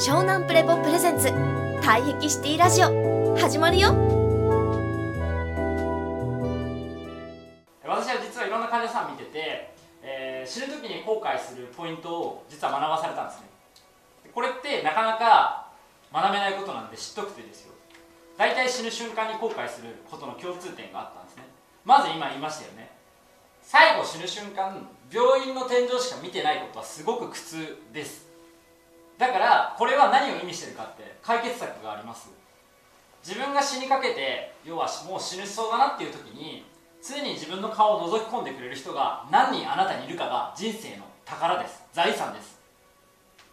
湘南プレポプレゼンツ。退癖シティラジオ。始まるよ。私は実はいろんな患者さん見てて、えー死ぬ時に後悔するポイントを実は学ばされたんですね。これってなかなか学べないことなんで知っとくといいですよ。大体死ぬ瞬間に後悔することの共通点があったんですね。まず今言いましたよね。最後死ぬ瞬間病院の天井しか見てないことはすごく苦痛です。だからこれは何を意味してるかって解決策があります。自分が死にかけて要はもう死ぬしそうだなっていう時に常に自分の顔を覗き込んでくれる人が何人あなたにいるかが人生の宝です。財産です。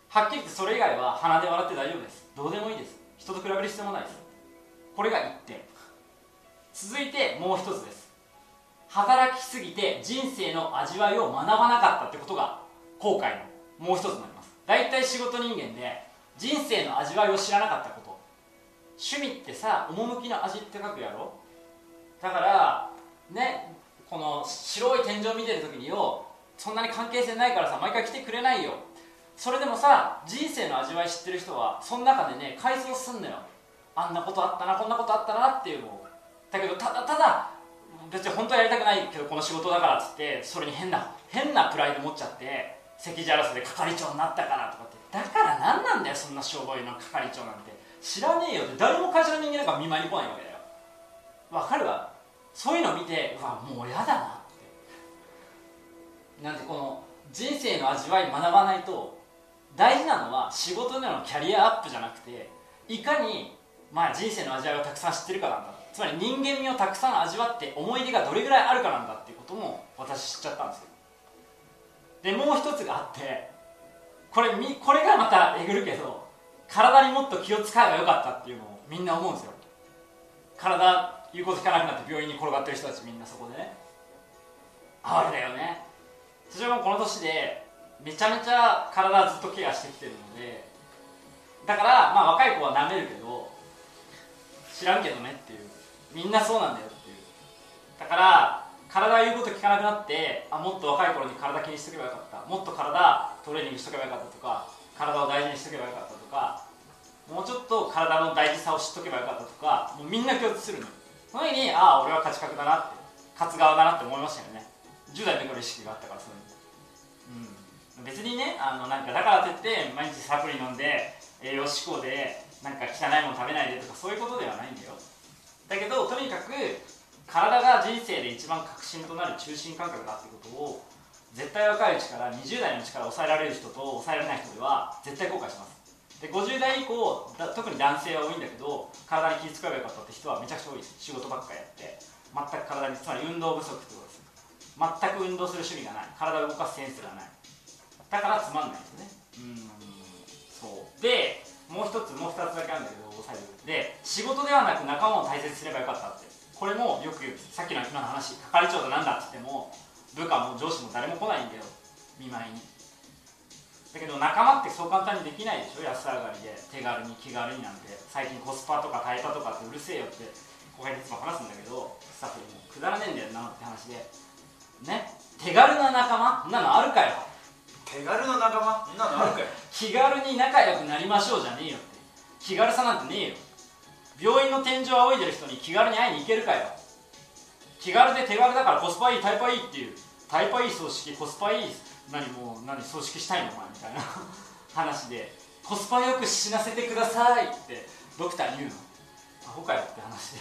はっきり言ってそれ以外は鼻で笑って大丈夫です。どうでもいいです。人と比べる必要もないです。これが1点。続いてもう一つです。働きすぎて人生の味わいを学ばなかったってことが後悔のもう一つなります。大体仕事人間で人生の味わいを知らなかったこと。趣味ってさ趣の味って書くやろだからねこの白い天井見てる時によそんなに関係性ないからさ毎回来てくれないよそれでもさ人生の味わい知ってる人はその中でね改造すんのよあんなことあったなこんなことあったなっていうのをだけどただただ別に本当はやりたくないけどこの仕事だからっつってそれに変な変なプライド持っちゃって席じゃらせで係長になったからとかって。だから何なんだよそんな商売の係長なんて。知らねえよって。誰も会社の人間なんか見舞いに来ないわけだよ。わかるわ。そういうの見てうわもう嫌だなって。なんでこの人生の味わい学ばないと大事なのは仕事でのキャリアアップじゃなくていかにまあ人生の味わいをたくさん知ってるかなんだつまり人間味をたくさん味わって思い出がどれぐらいあるかなんだっていうことも私知っちゃったんですよ。でもう一つがあってこれこれがまたえぐるけど体にもっと気を使えばよかったっていうのをみんな思うんですよ。体言うこと聞かなくなって病院に転がってる人たちみんなそこでね。あれだよね。私はもうこの年でめちゃめちゃ体ずっとケアしてきてるのでだからまあ若い子は舐めるけど知らんけどねっていう。みんなそうなんだよっていう。だから体言うこと聞かなくなってあもっと若い頃に体気にしとけばよかった。もっと体トレーニングしとけばよかったとか体を大事にしとけばよかったとかもうちょっと体の大事さを知っとけばよかったとかもうみんな共通するのその時にああ俺は勝ち確だなって勝つ側だなって思いましたよね。10代の時から意識があったからそういうのうん。別にねあのなんかだからといって毎日サプリ飲んで栄養志向でなんか汚いもの食べないでとかそういうことではないんだよ。だけどとにかく体が人生で一番核心となる中心感覚だってことを絶対若いうちから20代のうちから抑えられる人と抑えられない人では絶対後悔します。で50代以降だ特に男性は多いんだけど体に気遣えばよかったって人はめちゃくちゃ多い。です仕事ばっかやって全く体につまり運動不足ってことです。全く運動する趣味がない。体を動かすセンスがない。だからつまんないですね。うんそう。でもう一つもう二つだけあるんだけど最後で仕事ではなく仲間を大切にすればよかったって。これもよくさっきの今の話係長だなんだって言っても部下も上司も誰も来ないんだよ見舞いに。だけど仲間ってそう簡単にできないでしょ安上がりで手軽に気軽になんて。最近コスパとかタイパとかってうるせえよって後輩にいつも話すんだけどスタッフにもくだらねえんだよなって話で。ね？手軽な仲間？そんなのあるかよ。手軽な仲間？そんなのあるかよ。気軽に仲良くなりましょうじゃねえよって。気軽さなんてねえよ病院の天井を仰いでる人に気軽に会いに行けるかよ。気軽で手軽だからコスパいいタイパいいっていうタイパいい葬式コスパいい何もう何葬式したいのお前みたいな。話でコスパよく死なせてくださいってドクターに言うの。アホかよって話で。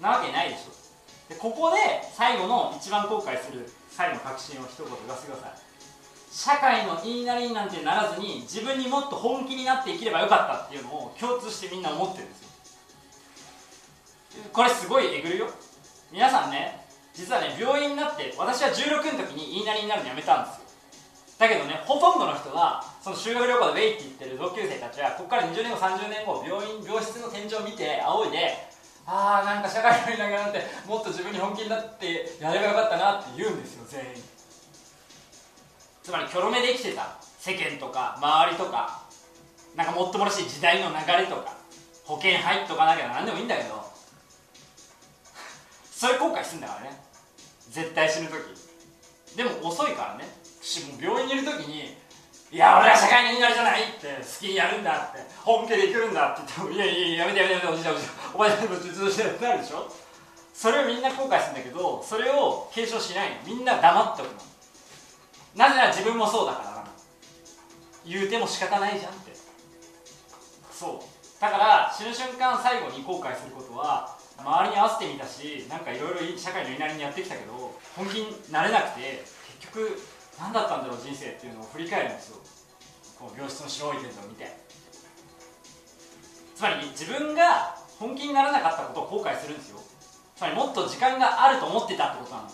なわけないでしょ。でここで最後の一番後悔する最後の確信を一言言わせてください。社会の言いなりになんてならずに自分にもっと本気になって生きればよかったっていうのを共通してみんな思ってるんですよ。これすごいえぐるよ。皆さんね実はね病院になって私は16の時に言いなりになるのやめたんですよ。だけどねほとんどの人はその修学旅行でウェイって言ってる同級生たちはここから20年後30年後病院病室の天井を見て仰いでああなんか社会の言いなりなんてもっと自分に本気になってやればよかったなって言うんですよ全員。つまりキョロ目で生きてた世間とか周りとかなんかもっともらしい時代の流れとか保険入っとかなきゃ何でもいいんだけどそれ後悔すんだからね。絶対死ぬ時。でも遅いからね。しもう病院にいる時にいや俺は社会人になりじゃないって好きにやるんだって本気で生きるんだって言ってもいやいややめてやめてやめておじいちゃんおじいちゃんお前ちゃんとずっとしてなるでしょ。それをみんな後悔するんだけどそれを継承しないみんな黙っておくの。なぜなら自分もそうだから言うても仕方ないじゃんって。そう。だから死ぬ瞬間最後に後悔することは周りに合わせてみたしなんかいろいろ社会のいなりにやってきたけど本気になれなくて結局何だったんだろう人生っていうのを振り返るんですよ。この病室の白いテントを見て。つまり自分が本気にならなかったことを後悔するんですよ。つまりもっと時間があると思ってたってことなの。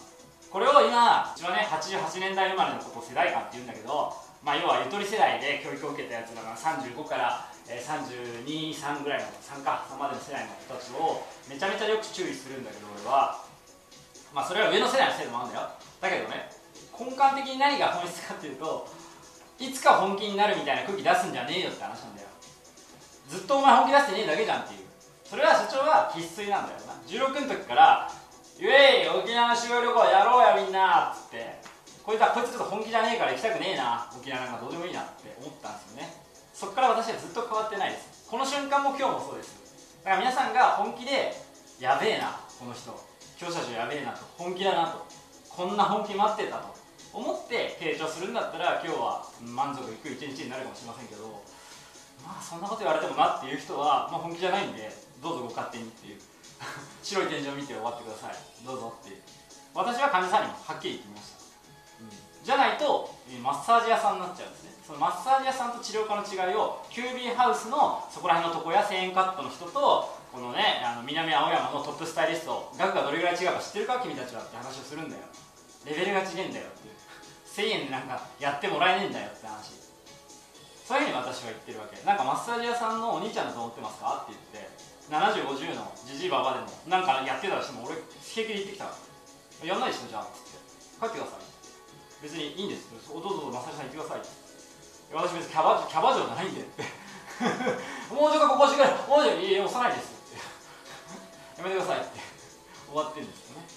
これを今うちはね88年代生まれのことを世代間って言うんだけどまあ要はゆとり世代で教育を受けたやつだから35からえ323ぐらいの3か3までの世代の人たちをめちゃめちゃよく注意するんだけど俺は。まあそれは上の世代のせいでもあるんだよ。だけどね根幹的に何が本質かっていうといつか本気になるみたいな空気出すんじゃねえよって話なんだよ。ずっとお前本気出してねえだけじゃんっていう。それは社長は生粋なんだよな。16の時から「イエイ沖縄の修学旅行やろうやみんな」っつって。こいつはこいつちょっと本気じゃねえから行きたくねえな沖縄なんかどうでもいいなって思ったんですよね。そっから私はずっと変わってないです。この瞬間も今日もそうです。だから皆さんが本気でやべえなこの人。教社長やべえなと。本気だなと。こんな本気待ってたと。思って傾聴するんだったら今日は満足いく一日になるかもしれませんけどまあそんなこと言われてもなっていう人は、まあ、本気じゃないんでどうぞご勝手にっていう。白い天井を見て終わってください。どうぞっていう。私は患者さんにもはっきり言ってみました、じゃないとえーマッサージ屋さんになっちゃうんですね。そのマッサージ屋さんと治療科の違いをキュービーハウスのそこら辺の床屋1000円カットの人とこのねあの南青山のトップスタイリスト額がどれぐらい違うか知ってるか君たちはって話をするんだよ。レベルが違えんだよっていう。1000円でなんかやってもらえねえんだよって話。そういうふうに私は言ってるわけ。なんかマッサージ屋さんのお兄ちゃんだと思ってますか？って言って7050のじじいばばでもなんかやってたとしても俺平気で言ってきた。からやんないでしょじゃあ。っつって。帰ってください。別にいいんです。おどうぞマッサージさん行ってください。私別にキャバ嬢じゃないんで。っ てもうちょっとここしてくれもうちょいいい押さないです。っ てやめてください。って終わってるんですよね。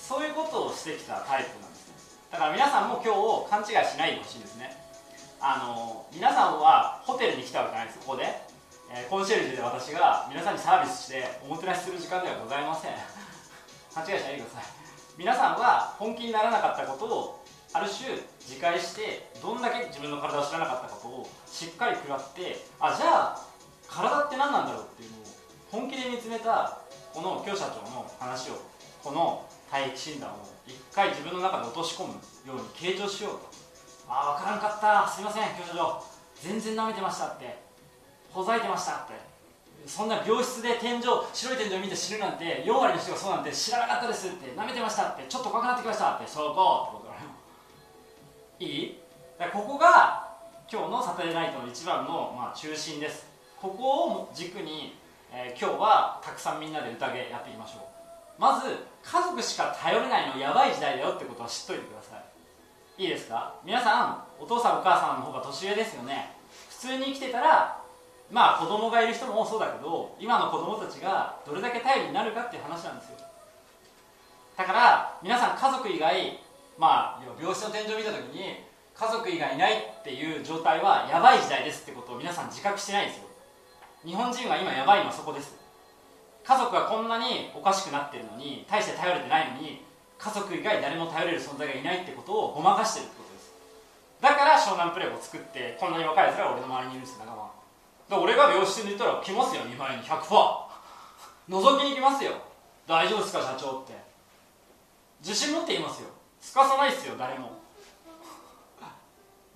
そういうことをしてきたタイプなんですね。だから皆さんも今日を勘違いしないでほしいんですね。あの皆さんはホテルに来たわけじゃないです。ここで、えーコンシェルジュで私が皆さんにサービスしておもてなしする時間ではございません。勘違いしないでください。皆さんは本気にならなかったことをある種自戒してどんだけ自分の体を知らなかったことをしっかり食らってあじゃあ体って何なんだろうっていうのを本気で見つめたこの教社長の話をこの体液診断を一回自分の中で落とし込むように傾聴しようと。ああ分からんかった。すいません教授。長全然舐めてましたって。ほざいてましたって。そんな病室で天井白い天井見て死ぬなんて4割の人がそうなんて知らなかったですって。舐めてましたって。ちょっと怖くなってきましたって。そこってこといい？ここが今日のサタデーナイトの一番の、まあ、中心です。ここを軸に、えー今日はたくさんみんなで宴やっていきましょう。まず家族しか頼れないのやばい時代だよってことは知っといてください。いいですか？皆さんお父さんお母さんの方が年上ですよね。普通に生きてたらまあ子供がいる人もそうだけど今の子供たちがどれだけ頼りになるかっていう話なんですよ。だから皆さん家族以外まあ病室の天井を見た時に家族以外いないっていう状態はやばい時代ですってことを皆さん自覚してないんですよ。日本人は今やばいのはそこです。家族がこんなにおかしくなってるのに大して頼れてないのに家族以外誰も頼れる存在がいないってことをごまかしてるってことです。だから湘南プレーを作ってこんなに若い奴らが俺の周りにいるんです仲間だから俺が病室にいたら来ますよ2万円に100% 覗きに来ますよ。大丈夫ですか社長って。自信持って言いますよ。すかさないっすよ誰も。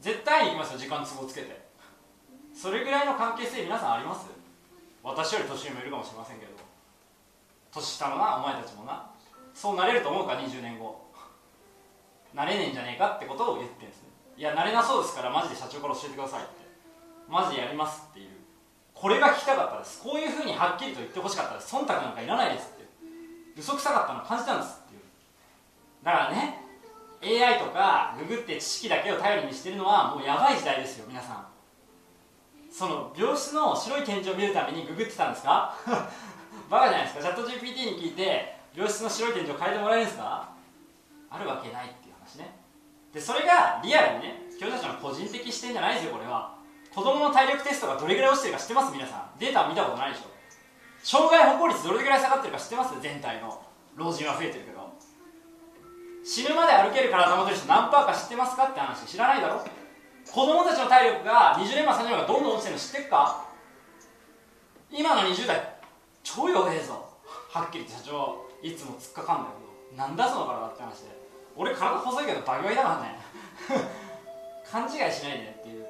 絶対に行きますよ時間都合つけて。それぐらいの関係性皆さんあります？私より年上もいるかもしれませんけど。年下のなお前たちもな。そうなれると思うか20年後。なれねえんじゃねえかってことを言ってるんですね。いやなれなそうですからマジで社長から教えてくださいって。マジでやりますっていう。これが聞きたかったです。こういうふうにはっきりと言ってほしかったです。忖度なんかいらないですって。嘘くさかったの感じたんですっていう。だからね AI とかググって知識だけを頼りにしてるのはもうやばい時代ですよ皆さん。その病室の白い天井を見るためにググってたんですか？バカじゃないですか？チャット GPT に聞いて病室の白い天井を変えてもらえるんですか？あるわけないっていう話ね。でそれがリアルにね教授たちの個人的視点じゃないですよこれは。子供の体力テストがどれぐらい落ちてるか知ってます？皆さん。データ見たことないでしょ。障害歩行率どれぐらい下がってるか知ってます？全体の。老人は増えてるけど。死ぬまで歩ける体持ってる人何パーか知ってますかって話知らないだろ？子供たちの体力が20年前30年前どんどん落ちてるの知ってるか？今の20代超弱えぞ。はっきり言って社長いつも突っかかんだけど。なんだその体って話で。俺体細いけどバキバキだからね。勘違いしないでねっていう。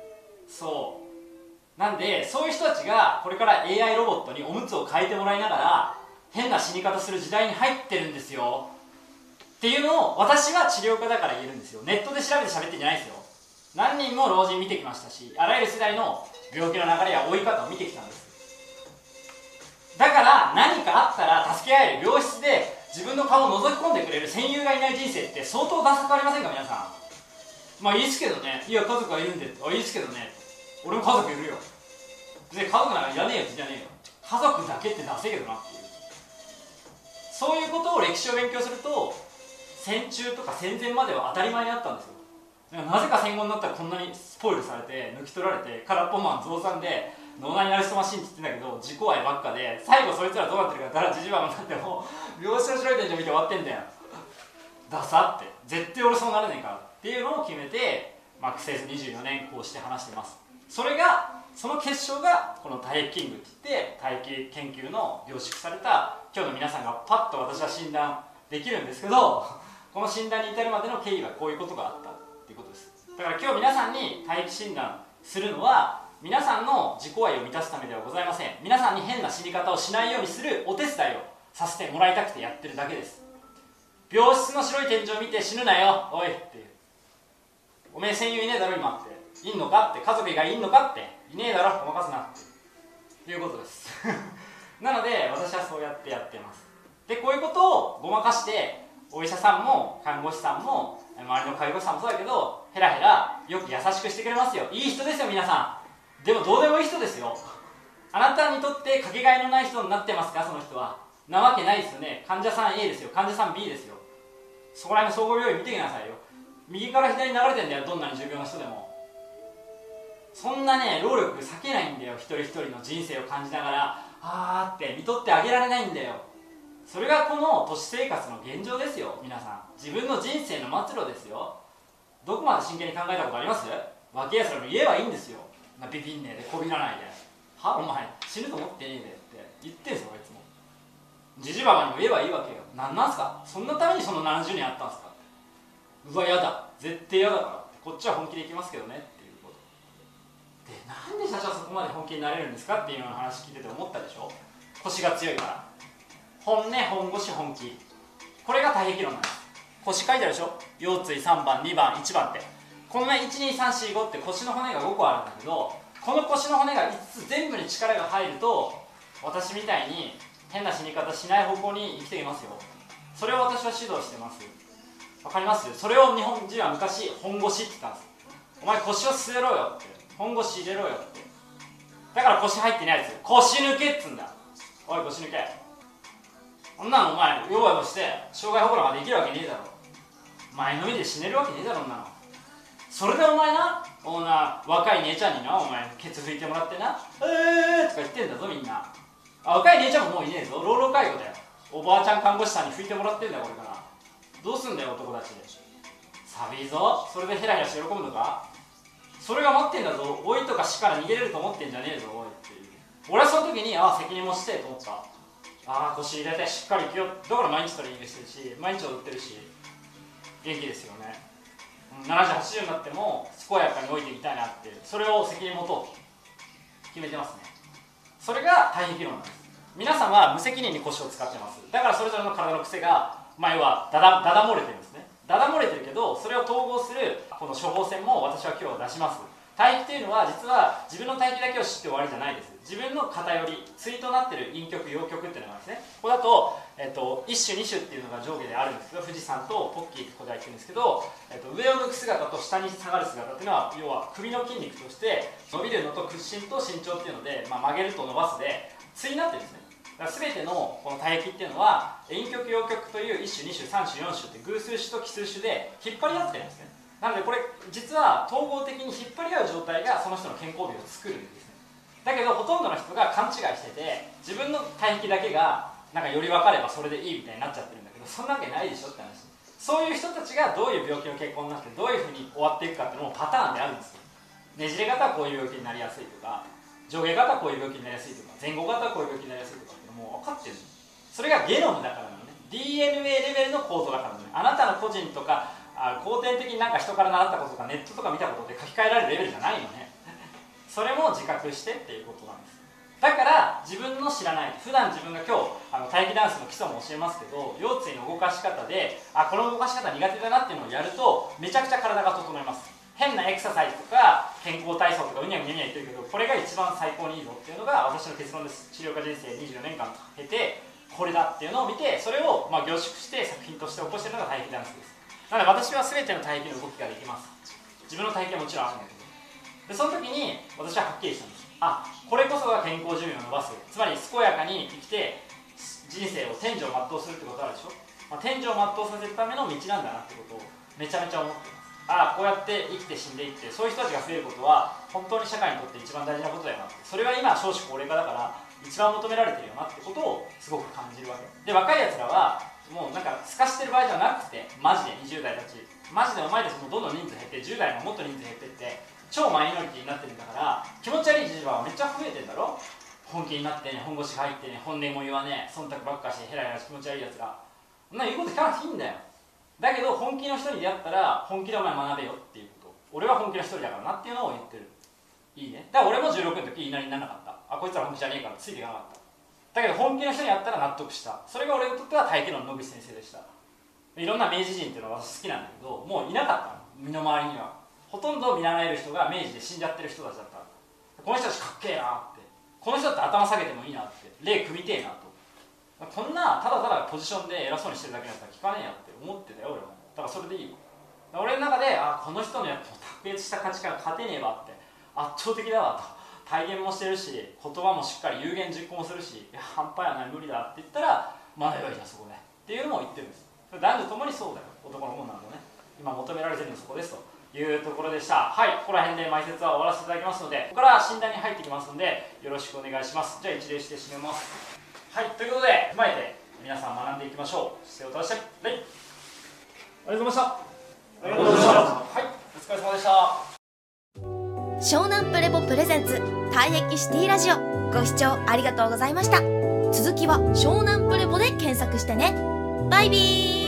そう。なんでそういう人たちがこれから AI ロボットにおむつを変えてもらいながら変な死に方する時代に入ってるんですよ。っていうのを私は治療家だから言えるんですよ。ネットで調べて喋ってんじゃないですよ。何人も老人見てきましたしあらゆる世代の病気の流れや追い方を見てきたんです。だから何かあったら助け合える病室で自分の顔を覗き込んでくれる戦友がいない人生って相当ダサくありませんか皆さん。まあいいですけどね。いや家族がいるんで。あいいですけどね。俺も家族いるよ。で家族なんかいらねえよじゃねえよ。家族だけってダセえけどなっていう。そういうことを歴史を勉強すると戦中とか戦前までは当たり前にあったんですよ。なぜか戦後になったらこんなにスポイルされて抜き取られて空っぽマン増産で脳内ナルストマシンって言ってんだけど自己愛ばっかで最後そいつらどうなってるかだらじじばになっても病死の白い天井見て終わってんだよ。ダサって。絶対俺そうなれねえからっていうのを決めて、まあ、苦節24年こうして話してます。それがその結晶がこの体液キングって言って体液研究の凝縮された今日の皆さんがパッと私は診断できるんですけどこの診断に至るまでの経緯はこういうことがあったっていうことです。だから今日皆さんに体液診断するのは皆さんの自己愛を満たすためではございません。皆さんに変な死に方をしないようにするお手伝いをさせてもらいたくてやってるだけです。病室の白い天井を見て死ぬなよ。おいっていう。おめえ戦友いねえだろ今って。いんのかって家族以外いんのかって。いねえだろごまかすなって。いうことです。なので私はそうやってやってます。でこういうことをごまかしてお医者さんも看護師さんも周りの介護士さんもそうだけどヘラヘラよく優しくしてくれますよ。いい人ですよ皆さん。でもどうでもいい人ですよ。あなたにとってかけがえのない人になってますかその人は。なわけないですよね。患者さん A ですよ。患者さん B ですよ。そこら辺の総合病院見てきなさいよ。右から左に流れてんだよ。どんなに重病の人でも。そんなね労力避けないんだよ。一人一人の人生を感じながらあーって見とってあげられないんだよ。それがこの都市生活の現状ですよ。皆さん。自分の人生の末路ですよ。どこまで真剣に考えたことあります？若いやつらも言えばいいんですよ。ビビんねえでこびらないで。は？お前死ぬと思ってねえでって。言ってんすよいつも。じじばばにも言えばいいわけよ。何なんすか？そんなためにその70年あったんすか？うわやだ。絶対嫌だからって。こっちは本気でいきますけどね。っていうこと。でなんで社長そこまで本気になれるんですか？っていうような話聞いてて思ったでしょ？腰が強いから。本音本腰本気。これが体壁論なんです。腰書いてあるでしょ？腰椎3番2番1番って。このね12345って腰の骨が5個あるんだけどこの腰の骨が5つ全部に力が入ると私みたいに変な死に方しない方向に生きていますよ。それを私は指導してます。わかります？それを日本人は昔本腰って言ったんです。お前腰を据えろよって。本腰入れろよって。だから腰入ってないやつ。腰抜けっつんだ。おい腰抜け。こんなのお前弱いとして障害保護なんかできるわけねえだろ。前のみで死ねるわけねえだろんなの。それでお前なおな若い姉ちゃんになお前ケツ拭いてもらってな「えー」とか言ってんだぞみんな。あ若い姉ちゃんももういねえぞ。老老介護だよ。おばあちゃん看護師さんに拭いてもらってんだよこれから。どうすんだよ男たちで。寒いぞ。それでヘラヘラして喜ぶのかそれが待ってんだぞ。老いとか死から逃げれると思ってんじゃねえぞおいっていう。俺はその時にああ責任もしてと思った。ああ腰入れてしっかりきよだから毎日トレーニングしてるし毎日踊ってるし元気ですよね。7080になっても健やかに老いていきたいなってそれを責任持とうと決めてますね。それが体壁論なんです。皆さんは無責任に腰を使ってます。だからそれぞれの体の癖が前はだだだだ漏れてるんですね。だだ漏れてるけどそれを統合するこの処方箋も私は今日出します。体液というのは実は自分の体液だけを知って終わりじゃないです。自分の偏り対となってる陰極陽極っていうのがあるんですね。これだと,、えっと一種二種っていうのが上下であるんですけど富士山とポッキーってここで言ってるんですけど、えっと上を向く姿と下に下がる姿っていうのは要は首の筋肉として伸びるのと屈伸と伸長っていうので、まあ、曲げると伸ばすで対になってるんですね。だから全てのこの体液っていうのは陰極陽極という一種二種三種四種って偶数種と奇数種で引っ張り合ってるんですね。なのでこれ実は統合的に引っ張り合う状態がその人の健康美を作るんですね。だけどほとんどの人が勘違いしてて自分の体液だけがなんかより分かればそれでいいみたいになっちゃってるんだけどそんなわけないでしょって話。そういう人たちがどういう病気の傾向になってどういうふうに終わっていくかっていうのもパターンであるんですよ。ねじれ型はこういう病気になりやすいとか上下型はこういう病気になりやすいとか前後型はこういう病気になりやすいとかっていう分かってるそれがゲノムだからなのね。DNA レベルの構造だからのね。あなたの個人とかあ後天的になんか人から習ったこととかネットとか見たことで書き換えられるレベルじゃないのね。それも自覚してっていうことなんです。だから自分の知らない普段自分が今日あの待機ダンスの基礎も教えますけど腰椎の動かし方であこの動かし方苦手だなっていうのをやるとめちゃくちゃ体が整います。変なエクササイズとか健康体操とかうにゃうにゃうにゃ言ってるけどこれが一番最高にいいぞっていうのが私の結論です。治療家人生24年間経てこれだっていうのを見てそれをまあ凝縮して作品として起こしてるのが待機ダンスです。なので私は全ての体型の動きができます。自分の体型はもちろんあるんだけど。でその時に私ははっきりしたんです。あこれこそが健康寿命を伸ばす。つまり健やかに生きて人生を天井を全うするってことあるでしょ、まあ、天井を全うさせるための道なんだなってことをめちゃめちゃ思ってます。ああこうやって生きて死んでいってそういう人たちが増えることは本当に社会にとって一番大事なことだよなって。それが今少子高齢化だから一番求められてるよなってことをすごく感じるわけ。で若いやつらはもうなんか透かしてる場合じゃなくてマジで20代たち。マジでお前たちもどんどん人数減って10代ももっと人数減ってって超マイノリティになってるんだから気持ち悪い事情はめっちゃ増えてんだろ？本気になってね本腰入ってね本音も言わね忖度ばっかしてヘラヘラし気持ち悪いやつが。そんな言うこと聞かなくていいんだよ。だけど本気の人に出会ったら本気でお前学べよっていうこと。俺は本気の一人だからなっていうのを言ってる。いいね。だから俺も16の時言いなりにならなかった。あこいつら本気じゃねえからついていかなかった。だけど本気の人に会ったら納得した。それが俺にとっては大気の野口先生でした。いろんな明治人っていうのは私好きなんだけどもういなかったの。身の回りには。ほとんど見習える人が明治で死んじゃってる人たちだったこの人たちかっけえなって。この人って頭下げてもいいなって。霊組みてえなと。こんなただただポジションで偉そうにしてるだけだったら聞かねえやって思ってたよ俺もだからそれでいいわ俺の中であこの人のやっぱ卓越した価値観勝てねえわって圧倒的だわと。体現もしてるし言葉もしっかり有言実行もするしいや半端やない無理だって言ったら学べばいいじゃんそこでっていうのも言ってるんです。男女ともにそうだよ。男のもんなんだね。今求められてるのそこですと。いうところでした。はいここら辺で埋設は終わらせていただきますのでここから診断に入ってきますのでよろしくお願いします。じゃあ一礼して締めます。はいということで踏まえて皆さん学んでいきましょう。姿勢を正して礼ありがとうございました。ありがとうございました。はいお疲れ様でした湘南プレボプレゼンツ退役シティラジオ。ご視聴ありがとうございました。続きは湘南プレボで検索してね。バイビー。